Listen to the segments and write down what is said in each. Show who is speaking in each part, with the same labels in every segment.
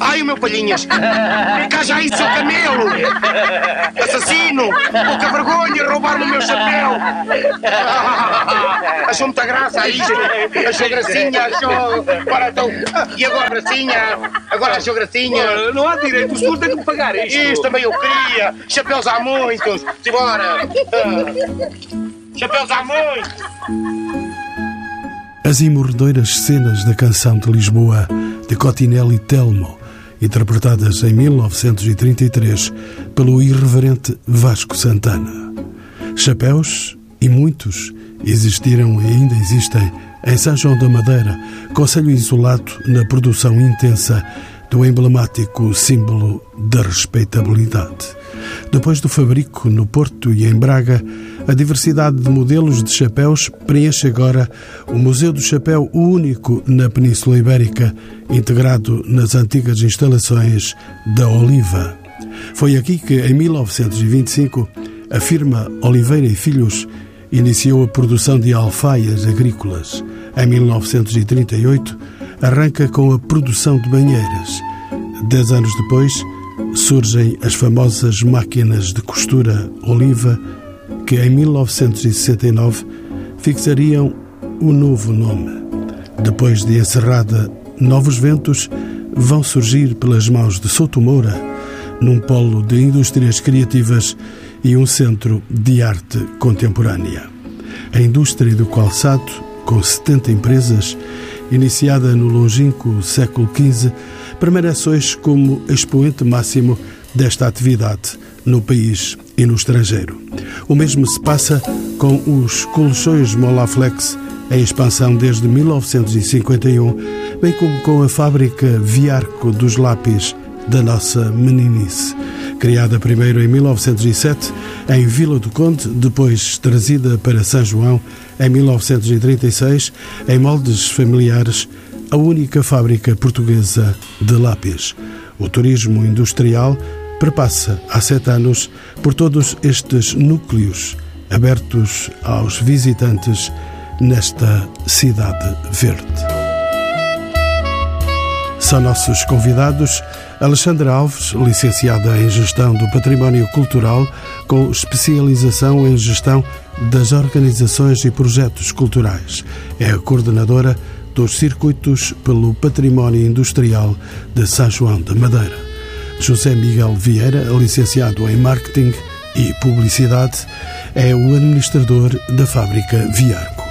Speaker 1: Ai, o meu palhinhas! Cá já aí, seu camelo! Assassino! Pouca vergonha, roubar-me o meu chapéu! Achou muita graça a isto! Achou gracinha, achou... Agora então... E agora, gracinha? Agora achou gracinha?
Speaker 2: Não há direito, o senhor tem que me pagar isto.
Speaker 1: Isto também eu queria! Chapéus há muitos! Simbora! Chapéus há muitos!
Speaker 3: As imorredeiras cenas da canção de Lisboa, de Cotinelli Telmo, interpretadas em 1933 pelo irreverente Vasco Santana. Chapéus, e muitos, existiram e ainda existem em São João da Madeira, conselho isolado na produção intensa do emblemático símbolo da respeitabilidade. Depois do fabrico no Porto e em Braga, a diversidade de modelos de chapéus preenche agora o Museu do Chapéu único na Península Ibérica, integrado nas antigas instalações da Oliva. Foi aqui que, em 1925, a firma Oliveira e Filhos iniciou a produção de alfaias agrícolas. Em 1938, arranca com a produção de banheiras. Dez anos depois, surgem as famosas máquinas de costura Oliva, que em 1969 fixariam o novo nome. Depois de encerrada, novos ventos vão surgir pelas mãos de Souto Moura, num polo de indústrias criativas e um centro de arte contemporânea. A indústria do calçado, com 70 empresas, iniciada no longínquo século XV, permanece hoje como expoente máximo desta atividade no país e no estrangeiro. O mesmo se passa com os colchões Molaflex, em expansão desde 1951, bem como com a fábrica Viarco dos Lápis da nossa meninice. Criada primeiro em 1907 em Vila do Conde, depois trazida para São João em 1936 em moldes familiares, a única fábrica portuguesa de lápis. O turismo industrial perpassa há sete anos por todos estes núcleos abertos aos visitantes nesta cidade verde. São nossos convidados Alexandra Alves, licenciada em Gestão do Património Cultural, com especialização em Gestão das Organizações e Projetos Culturais. É a coordenadora dos Circuitos pelo Património Industrial de São João da Madeira. José Miguel Vieira, licenciado em Marketing e Publicidade, é o administrador da fábrica Viarco.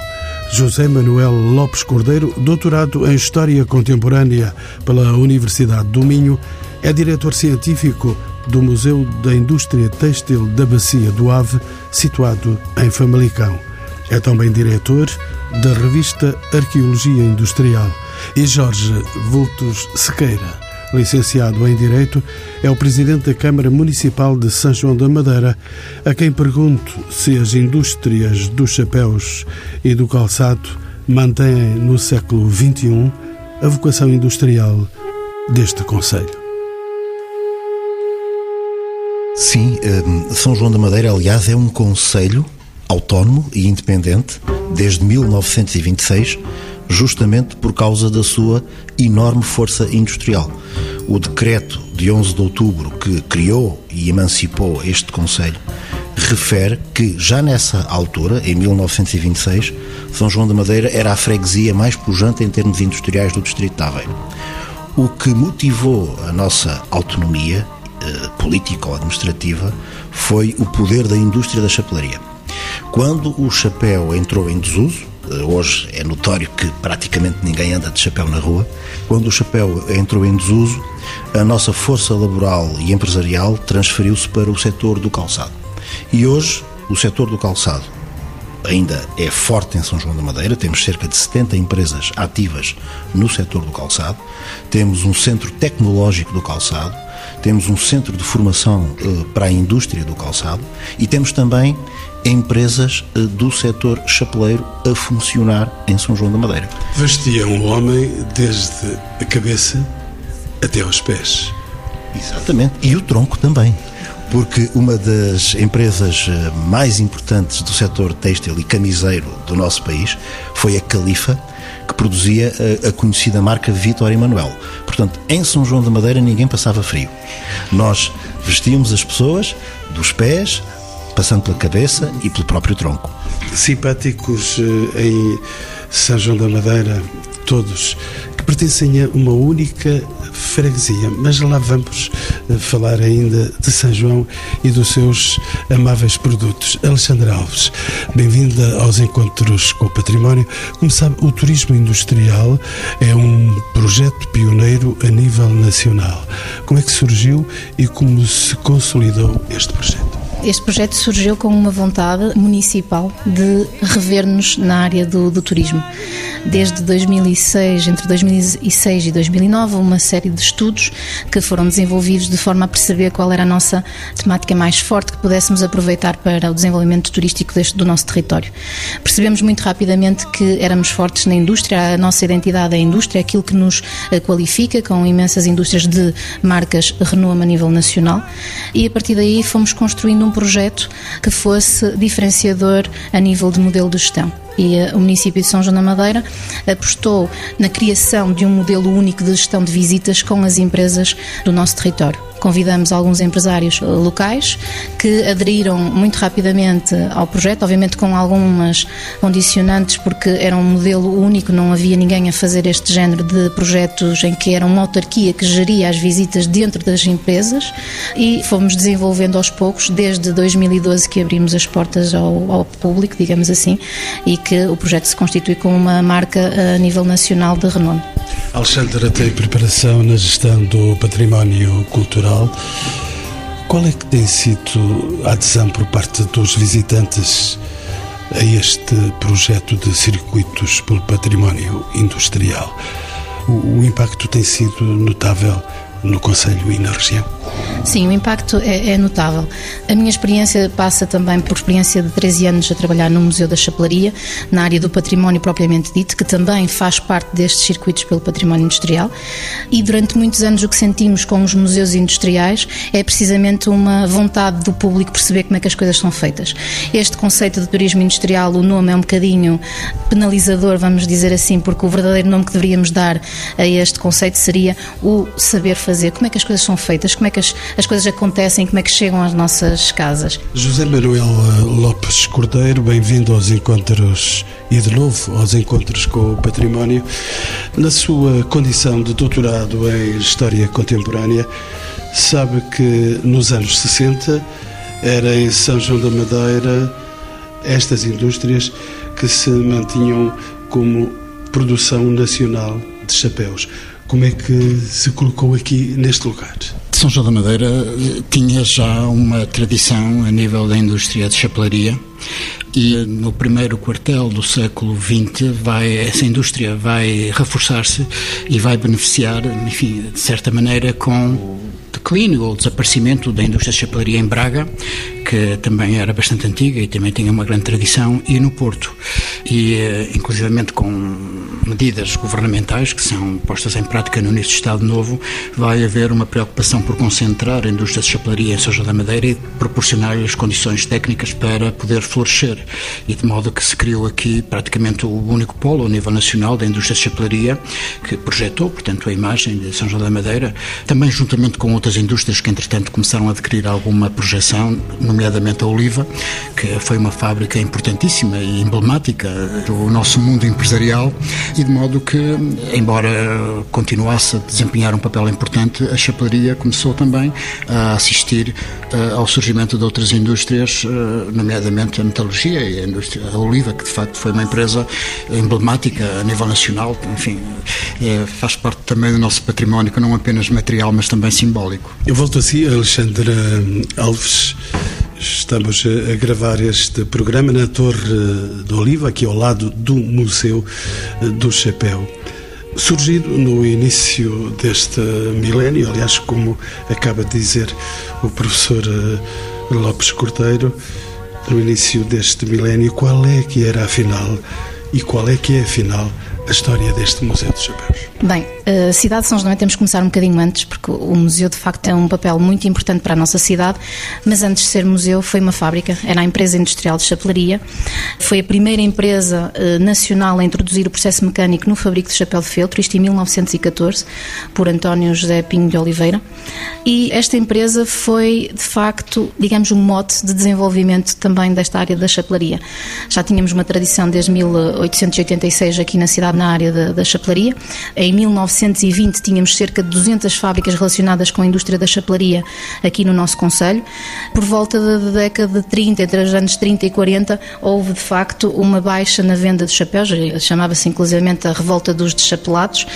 Speaker 3: José Manuel Lopes Cordeiro, doutorado em História Contemporânea pela Universidade do Minho, é diretor científico do Museu da Indústria Têxtil da Bacia do Ave, situado em Famalicão. É também diretor da revista Arqueologia Industrial. E Jorge Vultos Sequeira, licenciado em Direito, é o presidente da Câmara Municipal de São João da Madeira, a quem pergunto se as indústrias dos chapéus e do calçado mantêm no século XXI a vocação industrial deste Conselho.
Speaker 4: Sim, hum, São João da Madeira, aliás, é um conselho autónomo e independente desde 1926, justamente por causa da sua enorme força industrial. O decreto de 11 de outubro que criou e emancipou este conselho refere que já nessa altura, em 1926, São João da Madeira era a freguesia mais pujante em termos industriais do distrito de Aveiro. O que motivou a nossa autonomia eh, política ou administrativa foi o poder da indústria da chapelaria. Quando o chapéu entrou em desuso, hoje é notório que praticamente ninguém anda de chapéu na rua, quando o chapéu entrou em desuso, a nossa força laboral e empresarial transferiu-se para o setor do calçado. E hoje, o setor do calçado ainda é forte em São João da Madeira, temos cerca de 70 empresas ativas no setor do calçado, temos um centro tecnológico do calçado, temos um centro de formação uh, para a indústria do calçado. E temos também empresas uh, do setor chapeleiro a funcionar em São João da Madeira.
Speaker 3: Vestia um homem desde a cabeça até aos pés.
Speaker 4: Exatamente. E o tronco também. Porque uma das empresas eh, mais importantes do setor têxtil e camiseiro do nosso país foi a Califa, que produzia a, a conhecida marca Vitor Emanuel. Portanto, em São João da Madeira ninguém passava frio. Nós vestíamos as pessoas dos pés, passando pela cabeça e pelo próprio tronco.
Speaker 3: Simpáticos eh, em São João da Madeira, todos, que pertencem a uma única freguesia. Mas lá vamos eh, falar ainda de São João e dos seus amáveis produtos. Alexandra Alves, bem-vinda aos Encontros com o Património. Como sabe, o turismo industrial é um projeto pioneiro a nível nacional. Como é que surgiu e como se consolidou este projeto?
Speaker 5: Este projeto surgiu com uma vontade municipal de rever-nos na área do, do, turismo. Desde 2006, entre 2006 e 2009, uma série de estudos que foram desenvolvidos de forma a perceber qual era a nossa temática mais forte que pudéssemos aproveitar para o desenvolvimento turístico deste, do nosso território. Percebemos muito rapidamente que éramos fortes na indústria, a nossa identidade é a indústria, aquilo que nos eh, qualifica, com imensas indústrias de marcas renome a nível nacional, e a partir daí fomos construindo um projeto que fosse diferenciador a nível de modelo de gestão e eh, o município de São João da Madeira apostou na criação de um modelo único de gestão de visitas com as empresas do nosso território. Convidamos alguns empresários eh, locais que aderiram muito rapidamente ao projeto, obviamente com algumas condicionantes, porque era um modelo único, não havia ninguém a fazer este género de projetos em que era uma autarquia que geria as visitas dentro das empresas e fomos desenvolvendo aos poucos, desde 2012 que abrimos as portas ao, ao público, digamos assim, e que o projeto se constitui como uma marca eh, a nível nacional de renome.
Speaker 3: Alexandra tem preparação na gestão do património cultural. Qual é que tem sido a adesão por parte dos visitantes a este projeto de circuitos pelo património industrial? O, o impacto tem sido notável no Conselho e na região?
Speaker 5: Sim, o impacto é, é, notável. A minha experiência passa também por experiência de 13 anos a trabalhar no Museu da Chapelaria, na área do património propriamente dito, que também faz parte destes circuitos pelo património industrial. E durante muitos anos o que sentimos com os museus industriais é precisamente uma vontade do público perceber como é que as coisas são feitas. Este conceito de turismo industrial, o nome é um bocadinho penalizador, vamos dizer assim, porque o verdadeiro nome que deveríamos dar a este conceito seria o saber fazer, como é que as coisas são feitas, como é que as, as coisas acontecem, como é que chegam às nossas casas.
Speaker 3: José Manuel eh, Lopes Cordeiro, bem-vindo aos encontros e de novo aos encontros com o património. Na sua condição de doutorado em História Contemporânea, sabe que nos anos 60 era em São João da Madeira estas indústrias que se mantinham como produção nacional de chapéus. Como é que se colocou aqui neste lugar?
Speaker 6: São João da Madeira eh, tinha já uma tradição a nível da indústria de chapelaria e no primeiro quartel do século XX vai, essa indústria vai reforçar-se e vai beneficiar, enfim, de certa maneira, com declínio ou desaparecimento da indústria de chapelaria em Braga, que também era bastante antiga e também tinha uma grande tradição, e no Porto. E, eh, inclusivamente, com medidas governamentais que são postas em prática no início do Estado Novo, vai haver uma preocupação por concentrar a indústria de chapelaria em São João da Madeira e proporcionar-lhe as condições técnicas para poder florescer. E de modo que se criou aqui praticamente o único polo ao nível nacional da indústria de chapelaria, que projetou, portanto, a imagem de São João da Madeira, também juntamente com outras indústrias que, entretanto, começaram a adquirir alguma projeção, nomeadamente a Oliva, que foi uma fábrica importantíssima e emblemática do nosso mundo empresarial, e de modo que, embora continuasse a desempenhar um papel importante, a chapelaria começou também a assistir uh, ao surgimento de outras indústrias, uh, nomeadamente a metalurgia e a indústria a Oliva, que de facto foi uma empresa emblemática a nível nacional, enfim, é, faz parte também do nosso património, não apenas material, mas também simbólico.
Speaker 3: Eu volto assim, Alexandra Alves. Estamos a gravar este programa na Torre do Oliva, aqui ao lado do Museu do Chapéu. Surgido no início deste milénio, aliás, como acaba de dizer o professor eh, Lopes Cordeiro, no início deste milénio, qual é que era afinal e qual é que é afinal a história deste Museu dos Chapéus?
Speaker 5: Bem, a cidade de São João temos que começar um bocadinho antes, porque o museu de facto é um papel muito importante para a nossa cidade, mas antes de ser museu foi uma fábrica, era a empresa industrial de chapelaria, foi a primeira empresa eh, nacional a introduzir o processo mecânico no fabrico de chapéu de feltro, isto em 1914, por António José Pinho de Oliveira, e esta empresa foi de facto, digamos, um mote de desenvolvimento também desta área da chapelaria. Já tínhamos uma tradição desde 1886 aqui na cidade na área da, da chapelaria, em 1920 tínhamos cerca de 200 fábricas relacionadas com a indústria da chapelaria aqui no nosso Conselho. Por volta da década de 30, entre os anos 30 e 40, houve de facto uma baixa na venda de chapéus, chamava-se inclusivamente a revolta dos deschapelados,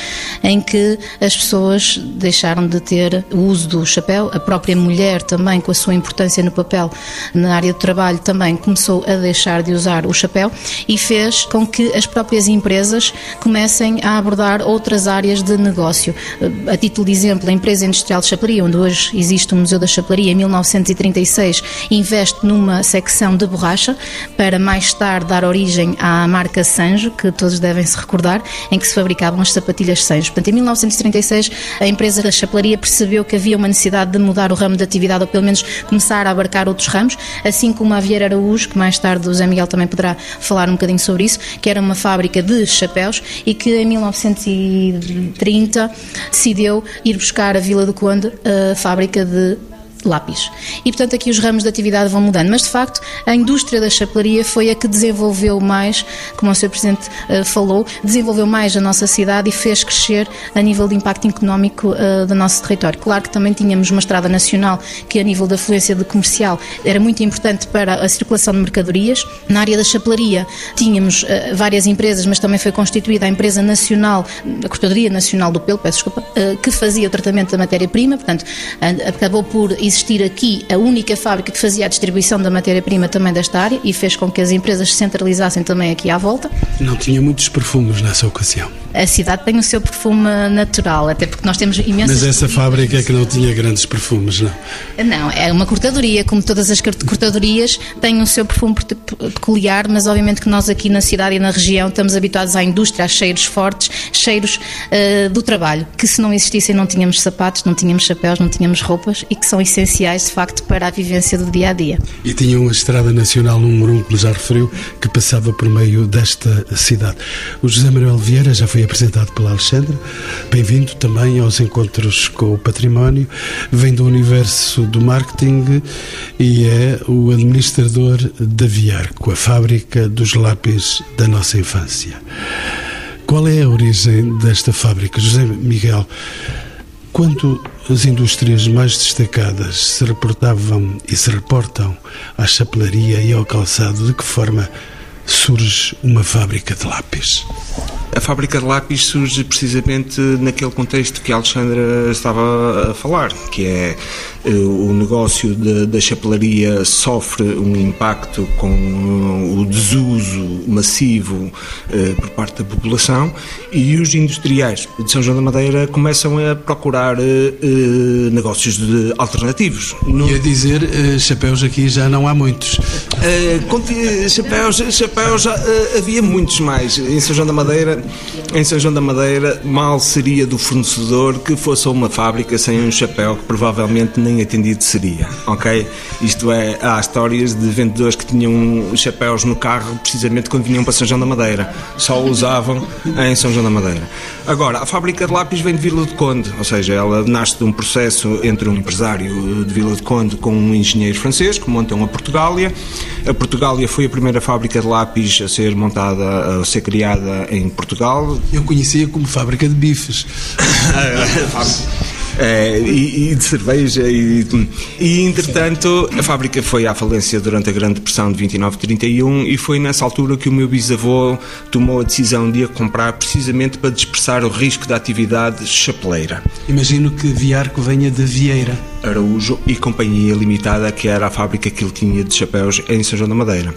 Speaker 5: em que as pessoas deixaram de ter o uso do chapéu, a própria mulher também, com a sua importância no papel na área de trabalho, também começou a deixar de usar o chapéu e fez com que as próprias empresas comecem a abordar outras áreas de negócio. A título de exemplo, a empresa industrial de chapelaria, onde hoje existe o Museu da Chapelaria, em 1936 investe numa secção de borracha para mais tarde dar origem à marca Sanjo, que todos devem se recordar, em que se fabricavam as sapatilhas Sanjo. Portanto, em 1936 a empresa da chapelaria percebeu que havia uma necessidade de mudar o ramo de atividade ou pelo menos começar a abarcar outros ramos, assim como a Vieira Araújo, que mais tarde o Zé Miguel também poderá falar um bocadinho sobre isso, que era uma fábrica de chapéus e que em 1930 30 decidiu ir buscar a Vila do Conde a fábrica de lápis. E, portanto, aqui os ramos de atividade vão mudando. Mas, de facto, a indústria da chapelaria foi a que desenvolveu mais, como o Sr. Presidente uh, falou, desenvolveu mais a nossa cidade e fez crescer a nível de impacto económico uh, do nosso território. Claro que também tínhamos uma estrada nacional que, a nível da fluência de comercial, era muito importante para a circulação de mercadorias. Na área da chapelaria tínhamos uh, várias empresas, mas também foi constituída a empresa nacional, a Cortadoria Nacional do Pelo, peço desculpa, que fazia o tratamento da matéria-prima, portanto, acabou por existir aqui a única fábrica que fazia a distribuição da matéria-prima também desta área e fez com que as empresas se centralizassem também aqui à volta.
Speaker 3: Não tinha muitos perfumes nessa ocasião.
Speaker 5: A cidade tem o seu perfume natural, até porque nós temos imensas.
Speaker 3: Mas essa fábrica é que não tinha grandes perfumes, não?
Speaker 5: Não, é uma cortadoria, como todas as cortadorias, tem o seu perfume peculiar, mas obviamente que nós aqui na cidade e na região estamos habituados à indústria, a cheiros fortes, cheiros uh, do trabalho, que se não existissem não tínhamos sapatos, não tínhamos chapéus, não tínhamos roupas e que são essenciais de facto, para a vivência do dia a dia.
Speaker 3: E tinha uma estrada nacional número 1, que já referiu, que passava por meio desta cidade. O José Manuel Vieira já foi apresentado pela Alexandra, bem-vindo também aos encontros com o património, vem do universo do marketing e é o administrador da Viarco, a fábrica dos lápis da nossa infância. Qual é a origem desta fábrica, José Miguel? Quando as indústrias mais destacadas se reportavam e se reportam à chapelaria e ao calçado, de que forma surge uma fábrica de lápis?
Speaker 7: A fábrica de lápis surge precisamente naquele contexto que a Alexandra estava a falar, que é o negócio da chapelaria sofre um impacto com o desuso massivo eh, por parte da população e os industriais de São João da Madeira começam a procurar eh, negócios alternativos.
Speaker 3: E a dizer, chapéus aqui já não há muitos.
Speaker 7: chapéus, chapéus havia muitos mais. Em São João da Madeira, em São João da Madeira, mal seria do fornecedor que fosse uma fábrica sem um chapéu que provavelmente nem nem atendido seria, ok? Isto é, há histórias de vendedores que tinham chapéus no carro precisamente quando vinham para São João da Madeira, só usavam em São João da Madeira. Agora, a fábrica de lápis vem de Vila de Conde, ou seja, ela nasce de um processo entre um empresário de Vila de Conde com um engenheiro francês que montam a Portugália. A Portugália foi a primeira fábrica de lápis a ser montada, a ser criada em Portugal.
Speaker 3: Eu conhecia como fábrica de bifes.
Speaker 7: é, e, e, de cerveja. E, e, entretanto, a fábrica foi à falência durante a Grande Depressão de 29-31 e foi nessa altura que o meu bisavô tomou a decisão de a comprar precisamente para dispersar o risco da atividade chapeleira.
Speaker 3: Imagino que Viarco venha de Vieira.
Speaker 7: Araújo e Companhia Limitada, que era a fábrica que ele tinha de chapéus em São João da Madeira.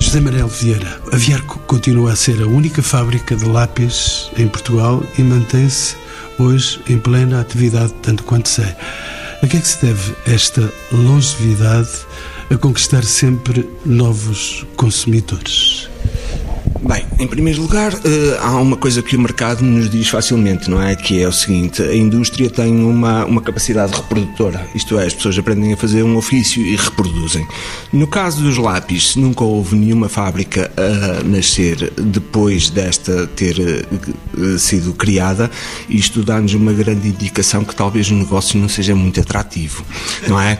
Speaker 3: José Manuel Vieira, a Viarco continua a ser a única fábrica de lápis em Portugal e mantém-se hoje em plena atividade, tanto quanto sei. A que é que se deve esta longevidade a conquistar sempre novos consumidores?
Speaker 7: Bem, em primeiro lugar, eh, há uma coisa que o mercado nos diz facilmente, não é? Que é o seguinte: a indústria tem uma, uma capacidade reprodutora, isto é, as pessoas aprendem a fazer um ofício e reproduzem. No caso dos lápis, nunca houve nenhuma fábrica a nascer depois desta ter eh, sido criada, isto dá-nos uma grande indicação que talvez o negócio não seja muito atrativo, não é?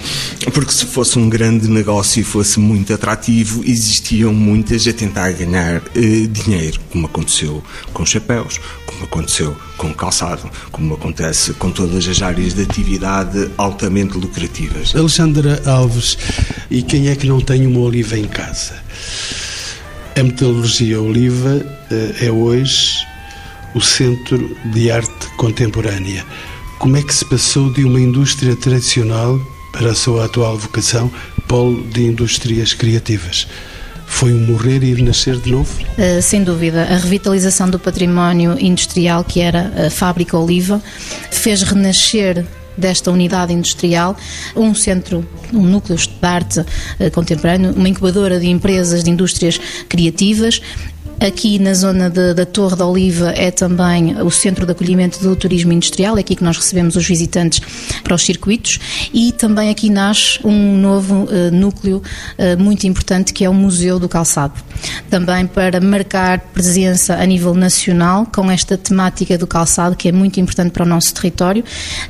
Speaker 7: Porque se fosse um grande negócio e fosse muito atrativo, existiam muitas a tentar ganhar dinheiro, como aconteceu com chapéus, como aconteceu com calçado, como acontece com todas as áreas de atividade altamente lucrativas.
Speaker 3: Alexandra Alves, e quem é que não tem uma oliva em casa? A metalurgia oliva eh, é hoje o Centro de Arte Contemporânea. Como é que se passou de uma indústria tradicional para a sua atual vocação, polo de indústrias criativas? Foi um morrer e nascer de novo?
Speaker 5: Uh, sem dúvida. A revitalização do património industrial, que era a fábrica Oliva, fez renascer desta unidade industrial, um centro, um núcleo de arte uh, contemporâneo, uma incubadora de empresas de indústrias criativas Aqui na zona de, da Torre da Oliva é também o centro de acolhimento do turismo industrial, é aqui que nós recebemos os visitantes para os circuitos e também aqui nasce um novo uh, núcleo uh, muito importante que é o Museu do Calçado. Também para marcar presença a nível nacional com esta temática do calçado que é muito importante para o nosso território.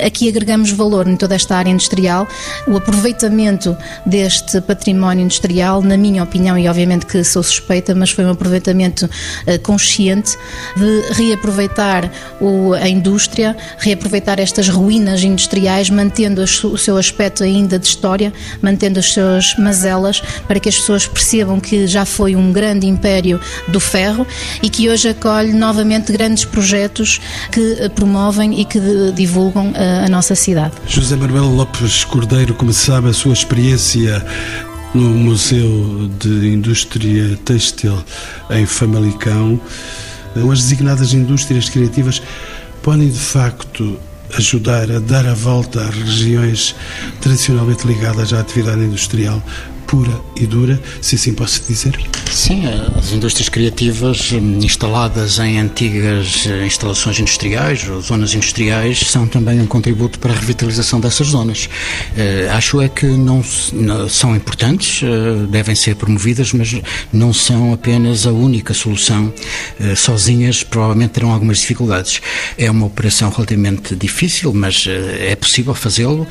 Speaker 5: Aqui agregamos valor em toda esta área industrial, o aproveitamento deste património industrial, na minha opinião, e obviamente que sou suspeita, mas foi um aproveitamento uh, consciente de reaproveitar a indústria, reaproveitar estas ruínas industriais, mantendo o seu aspecto ainda de história, mantendo as suas mazelas, para que as pessoas percebam que já foi um grande império do ferro e que hoje acolhe novamente grandes projetos que eh, promovem e que divulgam a, eh, nossa cidade.
Speaker 3: José Manuel Lopes Cordeiro, como sabe, a sua experiência no Museu de Indústria Têxtil em Famalicão, as designadas indústrias criativas podem de facto ajudar a dar a volta às regiões tradicionalmente ligadas à atividade industrial, pura e dura, se assim posso dizer?
Speaker 6: Sim, as indústrias criativas hum, instaladas em antigas eh, instalações industriais ou zonas industriais são também um contributo para a revitalização dessas zonas. Uh, acho é que não, são importantes, devem ser promovidas, mas não são apenas a única solução. Sozinhas provavelmente terão algumas dificuldades. É uma operação relativamente difícil, mas é possível fazê-lo.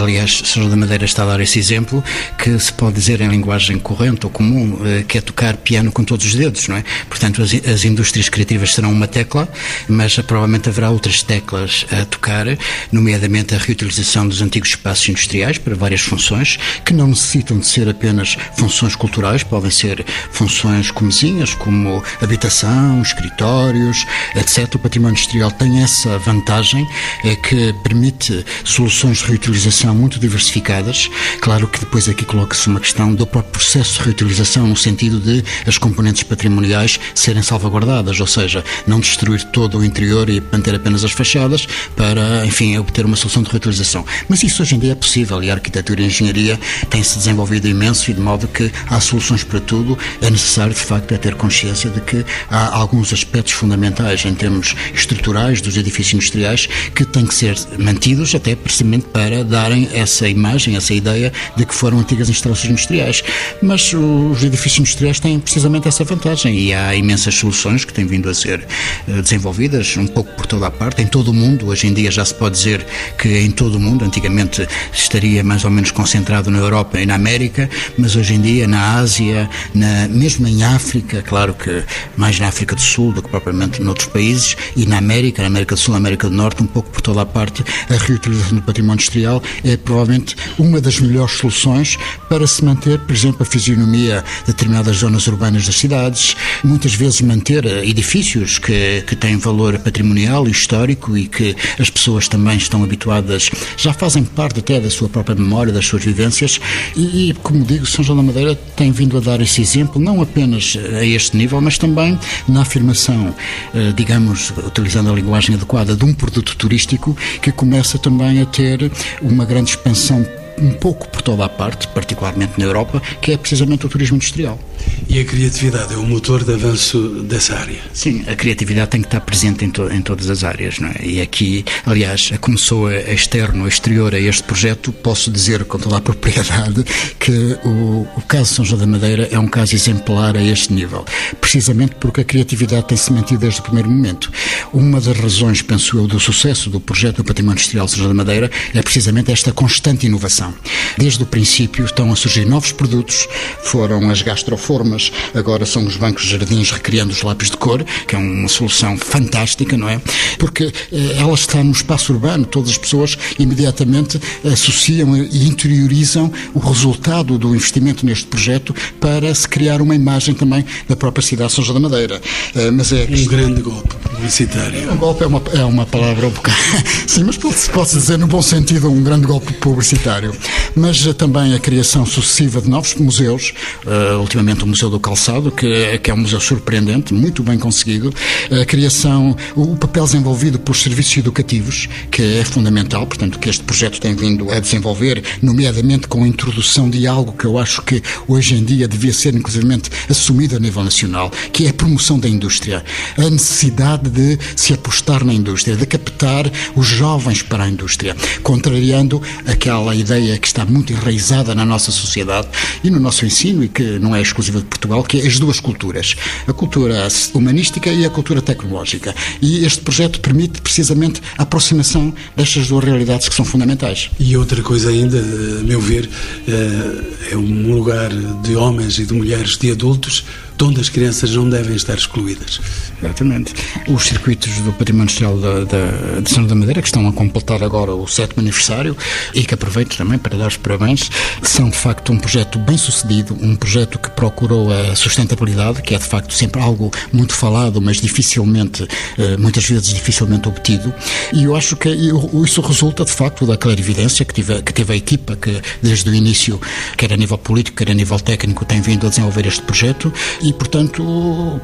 Speaker 6: aliás, Sr. da Madeira está a dar esse exemplo que se pode dizer em linguagem corrente ou comum, eh, que é tocar piano com todos os dedos, não é? Portanto, as, as indústrias criativas serão uma tecla, mas provavelmente haverá outras teclas a tocar, nomeadamente a reutilização dos antigos espaços industriais para várias funções, que não necessitam de ser apenas funções culturais, podem ser funções comezinhas, como habitação, escritórios, etc. O património industrial tem essa vantagem é que permite soluções de reutilização muito diversificadas. Claro que depois aqui coloca-se uma questão do próprio processo de reutilização, no sentido de as componentes patrimoniais serem salvaguardadas, ou seja, não destruir todo o interior e manter apenas as fachadas para, enfim, obter uma solução de reutilização. Mas isso hoje em dia é possível e a arquitetura e a engenharia têm-se desenvolvido imenso e de modo que há soluções para tudo. É necessário, de facto, é ter consciência de que há alguns aspectos fundamentais em termos estruturais dos edifícios industriais que têm que ser mantidos até precisamente para darem essa imagem, essa ideia de que foram antigas instalações industriais. Mas os edifícios industriais têm precisamente essa vantagem e há imensas soluções que têm vindo a ser eh, desenvolvidas um pouco por toda a parte, em todo o mundo. Hoje em dia já se pode dizer que em todo o mundo, antigamente estaria mais ou menos concentrado na Europa e na América, mas hoje em dia na Ásia, na, mesmo em África, claro que mais na África do Sul do que propriamente noutros países, e na América, na América do Sul, na América do Norte, um pouco por toda a parte, a reutilização do património industrial é provavelmente uma das melhores soluções para se manter, por exemplo, a fisionomia de determinadas zonas urbanas das cidades, muitas vezes manter eh, edifícios que, que têm valor patrimonial e histórico e que as pessoas também estão habituadas, já fazem parte até da sua própria memória, das suas vivências e, como digo, São João da Madeira tem vindo a dar esse exemplo, não apenas a este nível, mas também na afirmação, eh, digamos, utilizando a linguagem adequada, de um produto turístico que começa também a ter uma grande expansão um pouco por toda a parte, particularmente na Europa, que é precisamente o turismo industrial.
Speaker 3: E a criatividade é o motor de avanço dessa área?
Speaker 6: Sim, a criatividade tem que estar presente em, to em todas as áreas, não é? E aqui, aliás, começou a externo, a exterior a este projeto, posso dizer com toda a propriedade que o, o caso São João da Madeira é um caso exemplar a este nível, precisamente porque a criatividade tem-se mantido desde o primeiro momento. Uma das razões, penso eu, do sucesso do projeto do Património Industrial São João da Madeira é precisamente esta constante inovação. Desde o princípio estão a surgir novos produtos, foram as gastroformas, agora são os bancos jardins recriando os lápis de cor, que é uma solução fantástica, não é? Porque eh, ela está no espaço urbano, todas as pessoas imediatamente associam e interiorizam o resultado do investimento neste projeto para se criar uma imagem também da própria cidade de São João da Madeira.
Speaker 3: Eh, mas é um grande golpe publicitário.
Speaker 6: Um golpe é uma, é uma palavra um bocado. Sim, mas pode-se dizer no bom sentido um grande golpe publicitário. Mas uh, também a criação sucessiva de novos museus, uh, ultimamente o Museu do Calçado, que, que, é um museu surpreendente, muito bem conseguido. A criação, o, papel desenvolvido por serviços educativos, que é fundamental, portanto, que este projeto tem vindo a desenvolver, nomeadamente com a introdução de algo que eu acho que hoje em dia devia ser, inclusivamente, assumido a nível nacional, que é a promoção da indústria. A necessidade de se apostar na indústria, de captar os jovens para a indústria, contrariando aquela ideia que está muito enraizada na nossa sociedade e no nosso ensino e que não é exclusiva de Portugal, que é as duas culturas, a cultura humanística e a cultura tecnológica. E este projeto permite precisamente a aproximação destas duas realidades que são fundamentais.
Speaker 3: E outra coisa ainda, a meu ver, eh, é um lugar de homens e de mulheres, de adultos, onde as crianças não devem estar excluídas.
Speaker 6: Exatamente. Os circuitos do Património Industrial da, da, de São da Madeira, que estão a completar agora o sétimo aniversário e que aproveito também para dar os parabéns, são de facto um projeto bem sucedido, um projeto que procurou a sustentabilidade, que é de facto sempre algo muito falado, mas dificilmente, eh, muitas vezes dificilmente obtido. E eu acho que isso resulta de facto da clarividência que teve, que teve a equipa que desde o início, quer a nível político, quer a nível técnico, tem vindo a desenvolver este projeto e, portanto,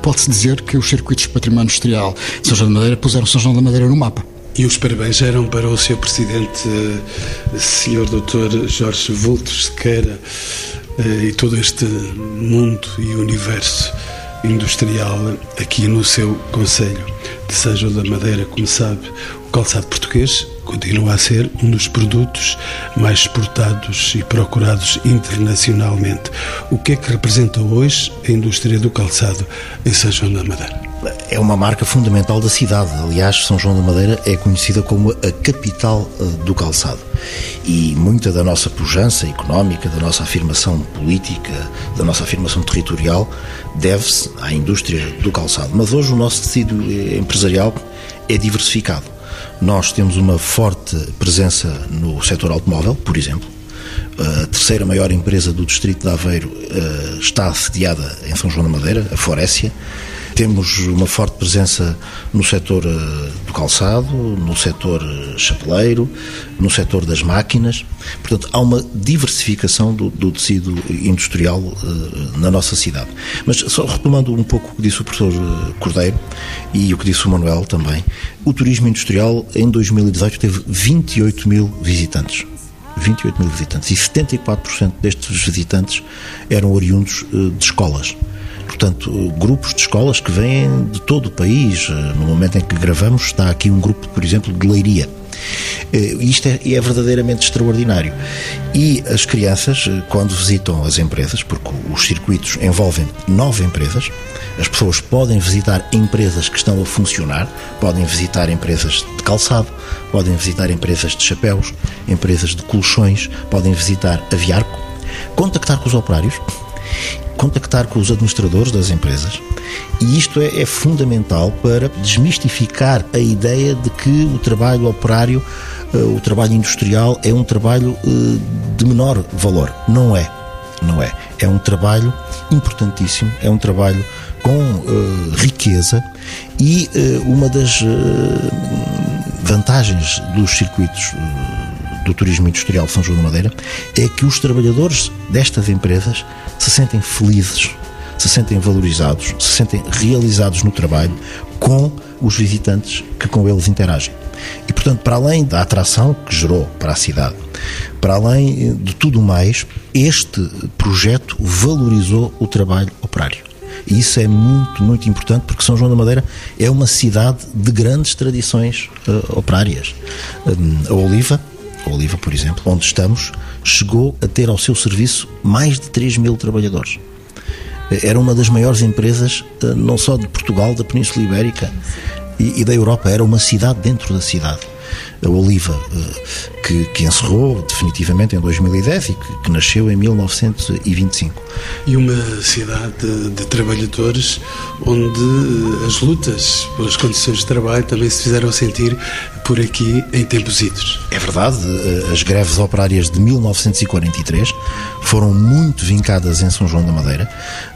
Speaker 6: pode-se dizer que os circuitos de património industrial de São João da Madeira puseram São João da Madeira no mapa.
Speaker 3: E os parabéns eram para o Sr. Presidente, eh, Sr. Dr. Jorge Vultos Sequeira eh, e todo este mundo e universo industrial aqui no seu Conselho de São João da Madeira. Como sabe, o calçado português continua a ser um dos produtos mais exportados e procurados internacionalmente. O que é que representa hoje a indústria do calçado em São João da Madeira?
Speaker 4: É uma marca fundamental da cidade. Aliás, São João da Madeira é conhecida como a capital eh, do calçado. E muita da nossa pujança económica, da nossa afirmação política, da nossa afirmação territorial, deve-se à indústria do calçado. Mas hoje o nosso tecido eh, empresarial é diversificado. Nós temos uma forte presença no setor automóvel, por exemplo. A terceira maior empresa do distrito de Aveiro eh, está sediada em São João da Madeira, a Forécia. Temos uma forte presença no setor eh, do calçado, no setor eh, chapeleiro, no setor das máquinas. Portanto, há uma diversificação do, do tecido industrial uh, na nossa cidade. Mas só retomando um pouco o que disse o professor Cordeiro e o que disse o Manuel também, o turismo industrial em 2018 teve 28 mil visitantes. 28 mil visitantes e 74% destes visitantes eram oriundos de escolas portanto, grupos de escolas que vêm de todo o país. No momento em que gravamos, está aqui um grupo, por exemplo, de Leiria. Eh, isto é, é, verdadeiramente extraordinário. E as crianças, eh, quando visitam as empresas, porque os circuitos envolvem nove empresas, as pessoas podem visitar empresas que estão a funcionar, podem visitar empresas de calçado, podem visitar empresas de chapéus, empresas de colchões, podem visitar a Viarco, contactar com os operários contactar com os administradores das empresas e isto é, é, fundamental para desmistificar a ideia de que o trabalho operário, uh, o trabalho industrial é um trabalho uh, de menor valor. Não é. Não é. É um trabalho importantíssimo, é um trabalho com uh, riqueza e uma das vantagens dos circuitos do turismo industrial de São João da Madeira é que os trabalhadores destas empresas se sentem felizes, se sentem valorizados, se sentem realizados no trabalho com os visitantes que com eles interagem. E, portanto, para além da atração que gerou para a cidade, Para além de tudo mais, este projeto valorizou o trabalho operário. E isso é muito, muito importante porque São João da Madeira é uma cidade de grandes tradições uh, operárias. Um, a Oliva, Oliva, por exemplo, onde estamos, chegou a ter ao seu serviço mais de 3 mil trabalhadores. Era uma das maiores empresas, uh, não só de Portugal, da Península Ibérica e, e da Europa, era uma cidade dentro da cidade a Oliva, eh, que, que encerrou definitivamente em 2010 e que, que, nasceu em 1925.
Speaker 3: E uma cidade de, de, trabalhadores onde eh, as lutas pelas condições de trabalho também se fizeram sentir por aqui em tempos idos.
Speaker 4: É verdade, eh, as greves operárias de 1943 foram muito vincadas em São João da Madeira.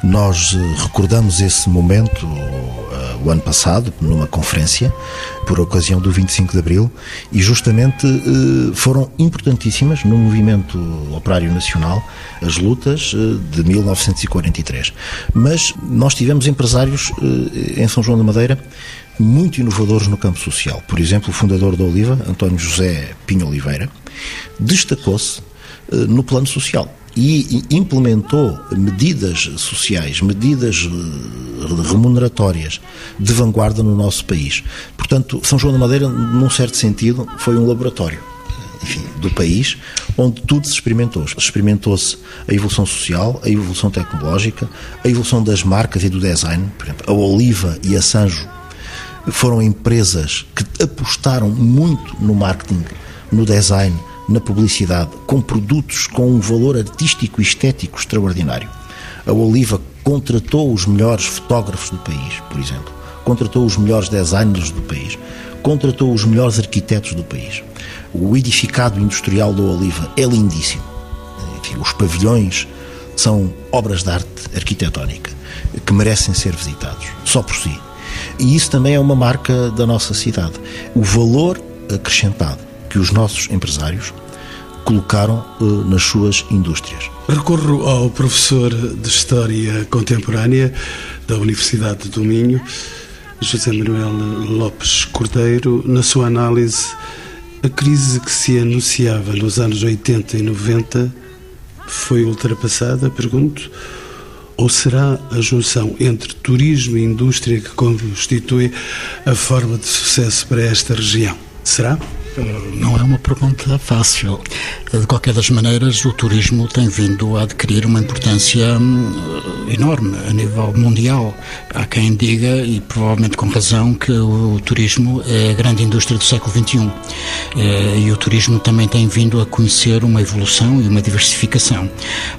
Speaker 4: Nós recordamos esse momento o ano passado, numa conferência, por ocasião do 25 de Abril, e justamente eh, foram importantíssimas no movimento operário nacional as lutas eh, de 1943. Mas nós tivemos empresários eh, em São João da Madeira muito inovadores no campo social. Por exemplo, o fundador da Oliva, António José Pinho Oliveira, destacou-se no plano social e implementou medidas sociais, medidas eh, remuneratórias de vanguarda no nosso país. Portanto, São João da Madeira, num certo sentido, foi um laboratório. Enfim, do país, onde tudo se experimentou. Experimentou-se a evolução social, a evolução tecnológica, a evolução das marcas e do design. Por exemplo, a Oliva e a Sanjo foram empresas que apostaram muito no marketing, no design, na publicidade, com produtos com um valor artístico e estético extraordinário. A Oliva contratou os melhores fotógrafos do país, por exemplo, contratou os melhores designers do país, contratou os melhores arquitetos do país. O edificado industrial da Oliva é lindíssimo. Enfim, os pavilhões são obras de arte arquitetónica que merecem ser visitados, só por si. E isso também é uma marca da nossa cidade. O valor acrescentado que os nossos empresários colocaram uh, nas suas indústrias.
Speaker 3: Recorro ao professor de História Contemporânea da Universidade do Minho, José Manuel Lopes Cordeiro, na sua análise, a crise que se anunciava nos anos 80 e 90 foi ultrapassada, pergunto, ou será a junção entre turismo e indústria que constitui a forma de sucesso para esta região? Será?
Speaker 6: Não é uma pergunta fácil. De qualquer das maneiras, o turismo tem vindo a adquirir uma importância hum, enorme a nível mundial. Há quem diga, e provavelmente com razão, que o turismo é a grande indústria do século XXI. Eh, e o turismo também tem vindo a conhecer uma evolução e uma diversificação.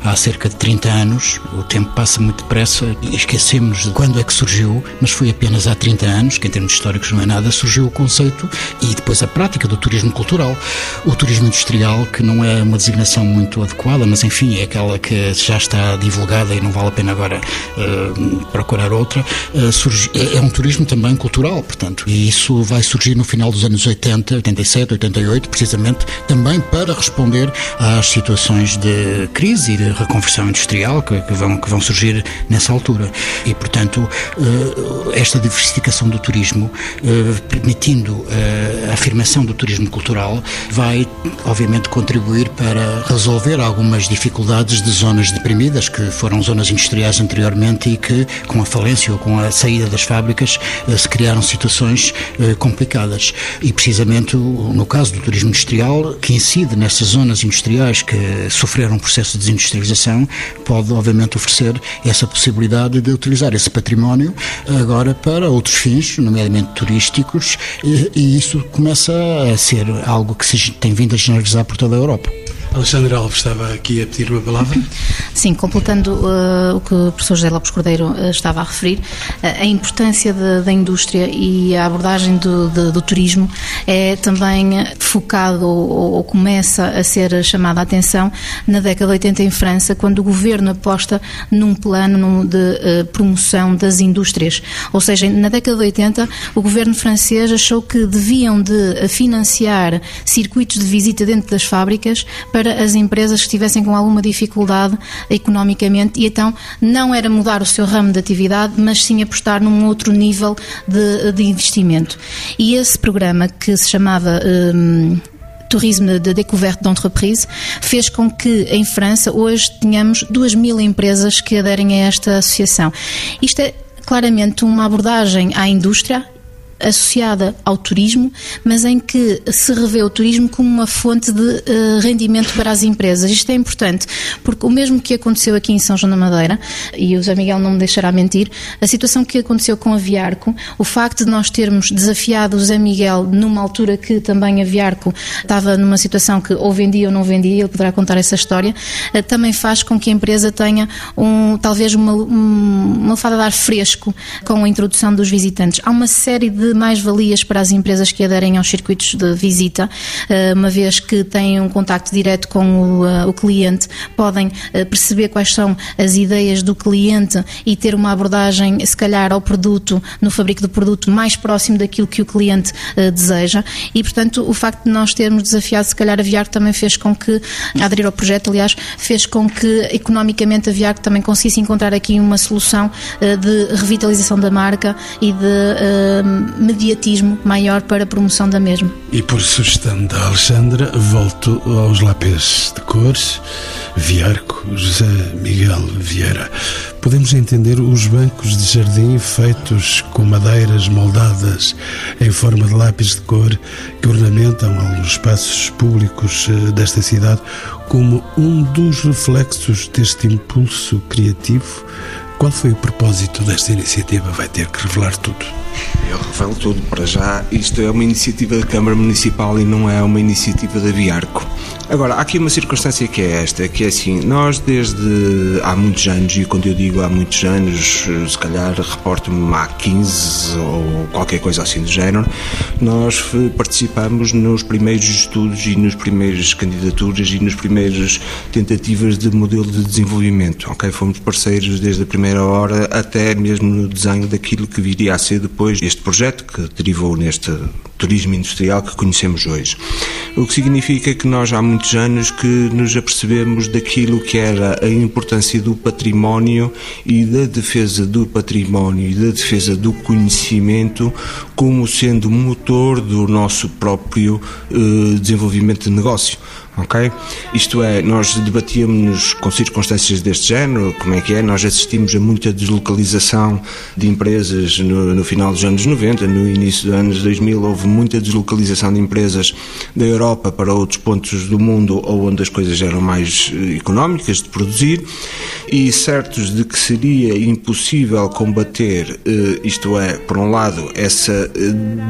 Speaker 6: Há cerca de 30 anos, o tempo passa muito depressa esquecemos de quando é que surgiu, mas foi apenas há 30 anos, que em termos históricos não é nada, surgiu o conceito e depois a prática do turismo turismo cultural. O turismo industrial, que não é uma designação muito adequada, mas enfim, é aquela que já está divulgada e não vale a pena agora uh, procurar outra, uh, surge, é, é, um turismo também cultural, portanto. E isso vai surgir no final dos anos 80, 87, 88, precisamente também para responder às situações de crise e de reconversão industrial que, que vão, que vão surgir nessa altura. E, portanto, uh, esta diversificação do turismo, permitindo a afirmação do turismo turismo cultural vai, obviamente, contribuir para resolver algumas dificuldades de zonas deprimidas, que foram zonas industriais anteriormente e que, com a falência ou com a saída das fábricas, eh, se criaram situações eh, complicadas. E, precisamente, no caso do turismo industrial, que incide nessas zonas industriais que sofreram um processo de desindustrialização, pode, obviamente, oferecer essa possibilidade de utilizar esse património agora para outros fins, nomeadamente turísticos, e, e isso começa a ser algo que se tem vindo a generalizar por toda a Europa.
Speaker 3: Alexandre Alves estava aqui a pedir uma palavra.
Speaker 5: Sim, completando uh, o que o professor José Lopes Cordeiro uh, estava a referir, uh, a importância de, da indústria e a abordagem do, de, do turismo é também focado ou, ou, começa a ser chamada a atenção na década de 80 em França, quando o governo aposta num plano de promoção das indústrias. Ou seja, na década de 80, o governo francês achou que deviam de financiar circuitos de visita dentro das fábricas para as empresas que estivessem com alguma dificuldade economicamente e então não era mudar o seu ramo de atividade, mas sim apostar num outro nível de, de investimento. E esse programa que se chamava. Hum, tourisme de découverte d'entreprise, fez com que em França hoje tenhamos duas mil empresas que aderem a esta associação. Isto é claramente uma abordagem à indústria associada ao turismo, mas em que se revê o turismo como uma fonte de uh, rendimento para as empresas. Isto é importante, porque o mesmo que aconteceu aqui em São João da Madeira, e o José Miguel não me deixará mentir, a situação que aconteceu com a Viarco, o facto de nós termos desafiado o José Miguel numa altura que também a Viarco estava numa situação que ou vendia ou não vendia, ele poderá contar essa história, uh, também faz com que a empresa tenha um, talvez uma, um, uma fada de ar fresco com a introdução dos visitantes. Há uma série de de mais-valias para as empresas que aderem aos circuitos de visita, eh, uma vez que têm um contacto direto com o, eh, cliente, podem eh, perceber quais são as ideias do cliente e ter uma abordagem, se calhar, ao produto, no fabrico do produto, mais próximo daquilo que o cliente deseja. E, portanto, o facto de nós termos desafiado, se calhar, a Viarco também fez com que, aderir ao projeto, aliás, fez com que, economicamente, a Viarco também conseguisse encontrar aqui uma solução de revitalização da marca e de mediatismo maior para a promoção da mesma.
Speaker 3: E por sugestão da Alexandra, volto aos lápis de cores, Viarco, José Miguel Vieira. Podemos entender os bancos de jardim feitos com madeiras moldadas em forma de lápis de cor que ornamentam alguns espaços públicos eh, desta cidade como um dos reflexos deste impulso criativo qual foi o propósito desta iniciativa? Vai ter que revelar tudo.
Speaker 7: Eu revelo tudo para já. Isto é uma iniciativa da Câmara Municipal e não é uma iniciativa da Viarco. Agora, há aqui uma circunstância que é esta, que é assim, nós desde há muitos anos, e quando eu digo há muitos anos, se calhar reporto-me há 15 ou qualquer coisa assim do género, nós participamos nos primeiros estudos e nos primeiras candidaturas e nas primeiras tentativas de modelo de desenvolvimento, ok? Fomos parceiros desde a primeira hora até mesmo no desenho daquilo que viria a ser depois este projeto que derivou neste turismo industrial que conhecemos hoje. O que significa que nós há muitos anos que nos apercebemos daquilo que era a importância do património e da defesa do património e da defesa do conhecimento como sendo motor do nosso próprio eh, desenvolvimento de negócio ok? Isto é, nós debatíamos com circunstâncias deste género, como é que é, nós assistimos a muita deslocalização de empresas no, no, final dos anos 90, no início dos anos 2000 houve muita deslocalização de empresas da Europa para outros pontos do mundo ou onde as coisas eram mais eh, económicas de produzir e certos de que seria impossível combater, eh, isto é, por um lado, essa eh,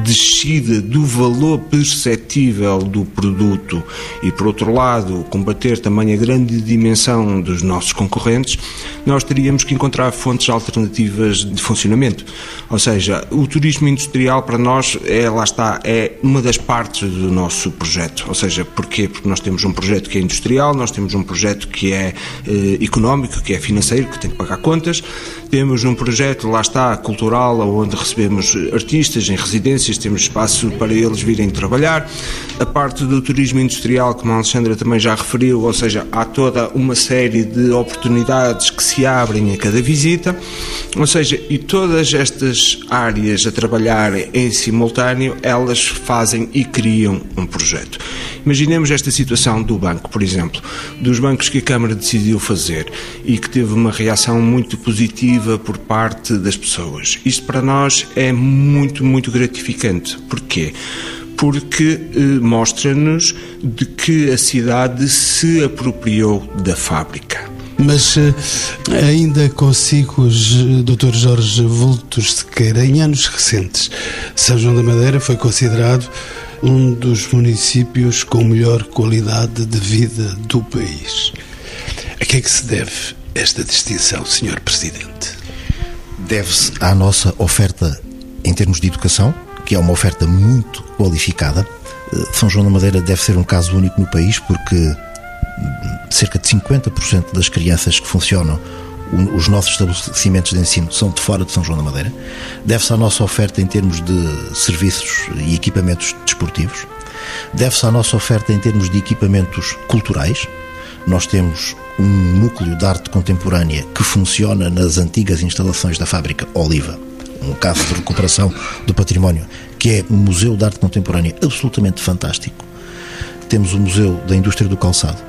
Speaker 7: descida do valor perceptível do produto e por outro lado, combater também a grande dimensão dos nossos concorrentes, nós teríamos que encontrar fontes alternativas de funcionamento. Ou seja, o turismo industrial para nós é, lá está, é uma das partes do nosso projeto. Ou seja, porquê? Porque nós temos um projeto que é industrial, nós temos um projeto que é eh, económico, que é financeiro, que tem que pagar contas, temos um projeto, lá está, cultural, onde recebemos artistas em residências, temos espaço para eles virem trabalhar. A parte do turismo industrial, como Alexandra também já referiu, ou seja, há toda uma série de oportunidades que se abrem a cada visita, ou seja, e todas estas áreas a trabalhar em simultâneo, elas fazem e criam um projeto. Imaginemos esta situação do banco, por exemplo, dos bancos que a Câmara decidiu fazer e que teve uma reação muito positiva por parte das pessoas. Isto para nós é muito, muito gratificante. Porquê? Porque eh, mostra-nos de que a cidade se apropriou da fábrica.
Speaker 3: Mas eh, ainda consigo, Dr. Jorge Vultos Sequeira, em anos recentes, São João da Madeira foi considerado um dos municípios com melhor qualidade de vida do país. A que é que se deve esta distinção, Sr. Presidente?
Speaker 4: Deve-se à nossa oferta em termos de educação, que é uma oferta muito qualificada. Eh, São João da Madeira deve ser um caso único no país porque hum, cerca de 50% das crianças que funcionam os nossos estabelecimentos de ensino são de fora de São João da Madeira. Deve-se à nossa oferta em termos de serviços e equipamentos desportivos. Deve-se à nossa oferta em termos de equipamentos culturais. Nós temos um núcleo de arte contemporânea que funciona nas antigas instalações da fábrica Oliva um caso de recuperação do património, que é um museu de arte contemporânea absolutamente fantástico. temos o Museu da Indústria do Calçado,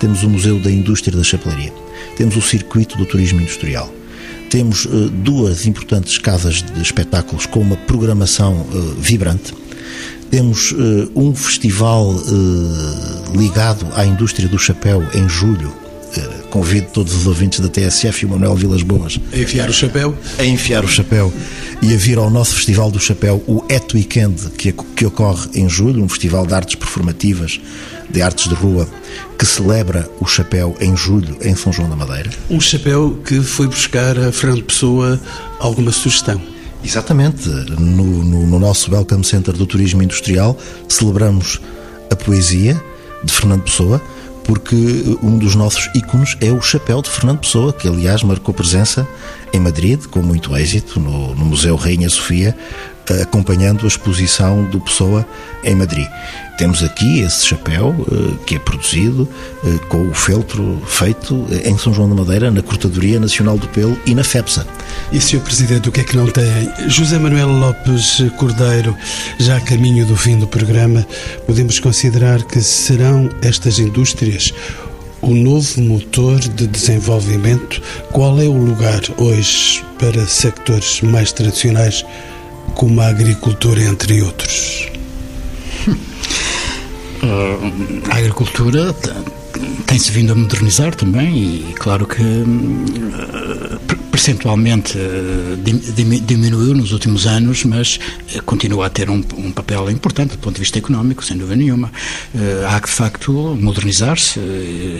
Speaker 4: temos o Museu da Indústria da Chapelaria, temos o Circuito do Turismo Industrial, temos uh, duas importantes casas de espetáculos com uma programação uh, vibrante. Temos uh, um festival ligado à indústria do chapéu em julho. Convido todos os ouvintes da TSF e o Manuel Vilas Boas
Speaker 3: a enfiar o chapéu.
Speaker 4: A enfiar o chapéu e a vir ao nosso Festival do Chapéu, o Et Weekend, que, que ocorre em julho, um festival de artes performativas, de artes de rua, que celebra o chapéu em julho em São João da Madeira.
Speaker 3: Um chapéu que foi buscar a Fernando Pessoa alguma sugestão.
Speaker 4: Exatamente. No, no, no nosso Welcome Center do Turismo Industrial celebramos a poesia de Fernando Pessoa, porque um dos nossos ícones é o chapéu de Fernando Pessoa, que aliás marcou presença em Madrid, com muito êxito, no, no Museu Rainha Sofia, acompanhando a exposição do Pessoa em Madrid. Temos aqui esse chapéu uh, que é produzido uh, com o feltro feito eh, em São João da Madeira, na Cortadoria Nacional do Pelo e na FEPSA.
Speaker 3: E, Sr. Presidente, o que é que não tem? José Manuel Lopes Cordeiro, já a caminho do fim do programa, podemos considerar que serão estas indústrias o novo motor de desenvolvimento? Qual é o lugar hoje para sectores mais tradicionais, como a agricultura, entre outros?
Speaker 6: a agricultura tem-se vindo a modernizar também e claro que hum, percentualmente eh, diminuiu nos últimos anos, mas eh, continua a ter um, um, papel importante do ponto de vista económico, sem dúvida nenhuma. Eh, há que, de facto, modernizar-se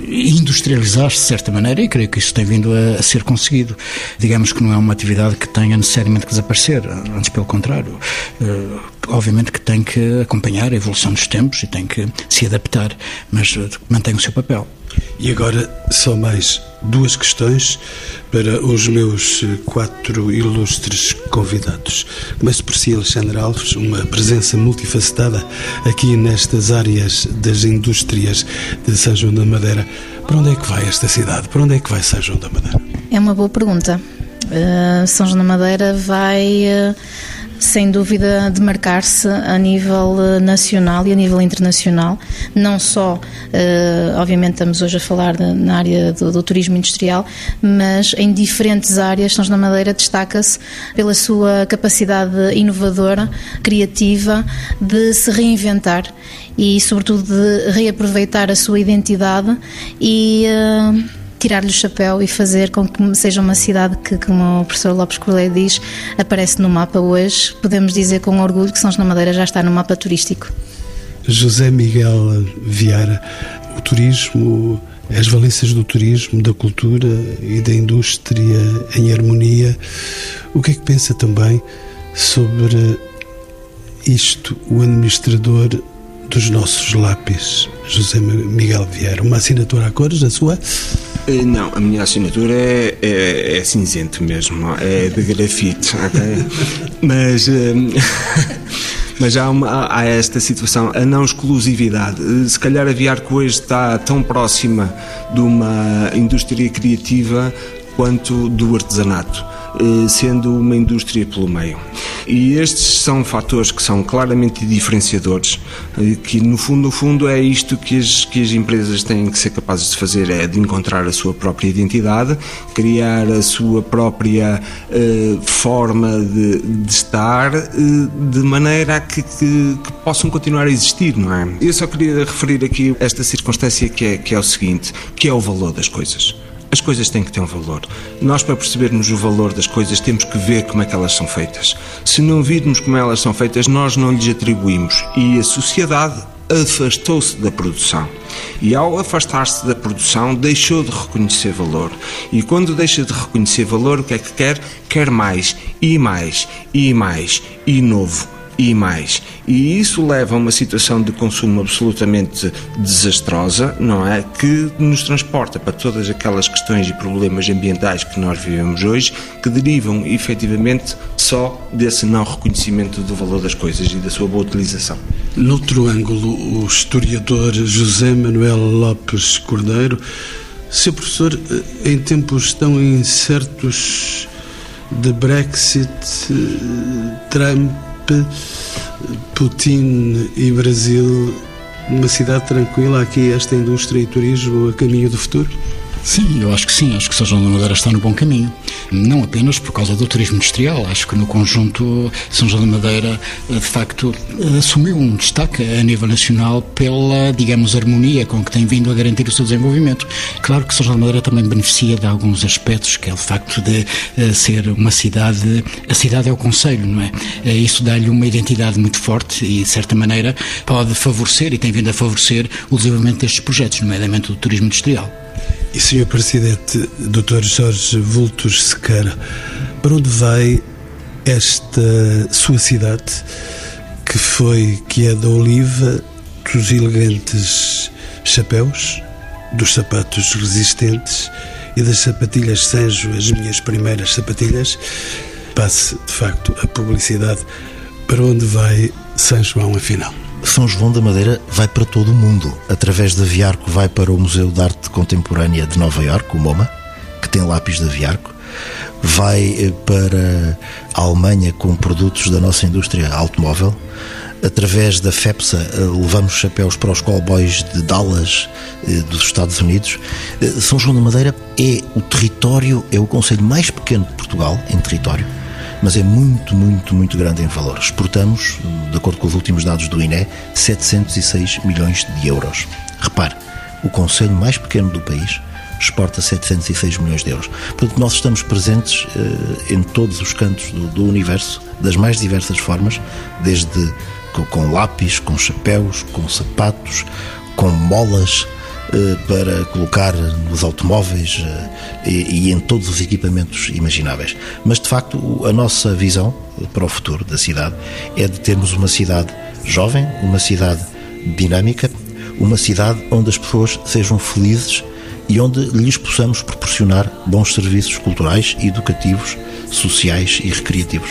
Speaker 6: industrializar-se de certa maneira e creio que isso tem vindo a, a, ser conseguido. Digamos que não é uma atividade que tenha necessariamente que desaparecer, antes pelo contrário. Obviamente que tem que acompanhar a evolução dos tempos e tem que se adaptar, mas mantém o seu papel.
Speaker 3: E agora só mais duas questões para os meus quatro ilustres convidados. Começo por si, Alexandre Alves, uma presença multifacetada aqui nestas áreas das indústrias de São João da Madeira. Para onde é que vai esta cidade? Para onde é que vai São João da Madeira?
Speaker 5: É uma boa pergunta. Uh, São João da Madeira vai. Uh sem dúvida, demarcar-se a nível eh, nacional e a nível internacional. Não só, eh, obviamente, estamos hoje a falar na área do, do turismo industrial, mas em diferentes áreas, São João da Madeira destaca-se pela sua capacidade inovadora, criativa, de se reinventar e, sobretudo, de reaproveitar a sua identidade e uh, tirar-lhe o chapéu e fazer com que seja uma cidade que, como o professor Lopes Corleia diz, aparece no mapa hoje. Podemos dizer com orgulho que São João da Madeira já está no mapa turístico.
Speaker 3: José Miguel Vieira, o turismo, as valências do turismo, da cultura e da indústria em harmonia. O que é que pensa também sobre isto, o administrador dos nossos lápis, José Miguel Vieira? Uma assinatura a cores, a sua?
Speaker 7: Eh, não, a minha assinatura é, é, é cinzento mesmo, é de grafite? Mas. Um, mas há, uma, há, esta situação, a não exclusividade. Eh, se calhar a Viarco hoje está tão próxima de uma indústria criativa quanto do artesanato sendo uma indústria pelo meio. E estes são fatores que são claramente diferenciadores, eh, que no fundo, no fundo é isto que as, que as empresas têm que ser capazes de fazer, é de encontrar a sua própria identidade, criar a sua própria uh, forma de, de estar, uh, de maneira a que, que, que, possam continuar a existir, não é? Eu só queria referir aqui esta circunstância que é, que é o seguinte, que é o valor das coisas. As coisas têm que ter um valor. Nós, para percebermos o valor das coisas, temos que ver como é que elas são feitas. Se não virmos como elas são feitas, nós não lhes atribuímos. E a sociedade afastou-se da produção. E ao afastar-se da produção, deixou de reconhecer valor. E quando deixa de reconhecer valor, o que é que quer? Quer mais, e mais, e mais, e novo e mais. E isso leva a uma situação de consumo absolutamente desastrosa, não é? Que nos transporta para todas aquelas questões e problemas ambientais que nós vivemos hoje, que derivam efetivamente só desse não reconhecimento do valor das coisas e da sua boa utilização.
Speaker 3: Noutro ângulo, o historiador José Manuel Lopes Cordeiro, seu professor, eh, em tempos tão incertos de Brexit, eh, Trump, Putin e Brasil, Uma cidade tranquila, aqui esta indústria e turismo a caminho do futuro?
Speaker 6: Sim, eu acho que sim, acho que São João da Madeira está no bom caminho. Não apenas por causa do turismo industrial, acho que no conjunto São João da Madeira, de facto, assumiu um destaque a nível nacional pela, digamos, harmonia com que tem vindo a garantir o seu desenvolvimento. Claro que São João da Madeira também beneficia de alguns aspectos, que é o facto de uh, ser uma cidade, a cidade é o Conselho, não é? Isso dá-lhe uma identidade muito forte e, de certa maneira, pode favorecer e tem vindo a favorecer o desenvolvimento destes projetos, nomeadamente do turismo industrial.
Speaker 3: E Sr. Presidente, Dr. Jorge Vultos Sequeira, para onde vai esta sua cidade, que foi, que é da oliva, dos elegantes chapéus, dos sapatos resistentes e das sapatilhas Sanjo, as minhas primeiras sapatilhas, passe de facto a publicidade para onde vai São João afinal.
Speaker 4: São João da Madeira vai para todo o mundo. Através da Viarco vai para o Museu de Arte Contemporânea de Nova Iorque, o MoMA, que tem lápis da Viarco. Vai eh, para a Alemanha com produtos da nossa indústria automóvel. Através da FEPSA eh, levamos chapéus para os cowboys de Dallas eh, dos Estados Unidos. São João da Madeira é o território, é o conselho mais pequeno de Portugal em território mas é muito, muito, muito grande em valor. Exportamos, de acordo com os últimos dados do INE, 706 milhões de euros. Repare, o conselho mais pequeno do país exporta 706 milhões de euros. Portanto, nós estamos presentes eh, em todos os cantos do, do, universo, das mais diversas formas, desde com, com lápis, com chapéus, com sapatos, com molas, para colocar nos automóveis eh, e, em todos os equipamentos imagináveis. Mas, de facto, a nossa visão para o futuro da cidade é de termos uma cidade jovem, uma cidade dinâmica, uma cidade onde as pessoas sejam felizes e onde lhes possamos proporcionar bons serviços culturais, educativos, sociais e recreativos.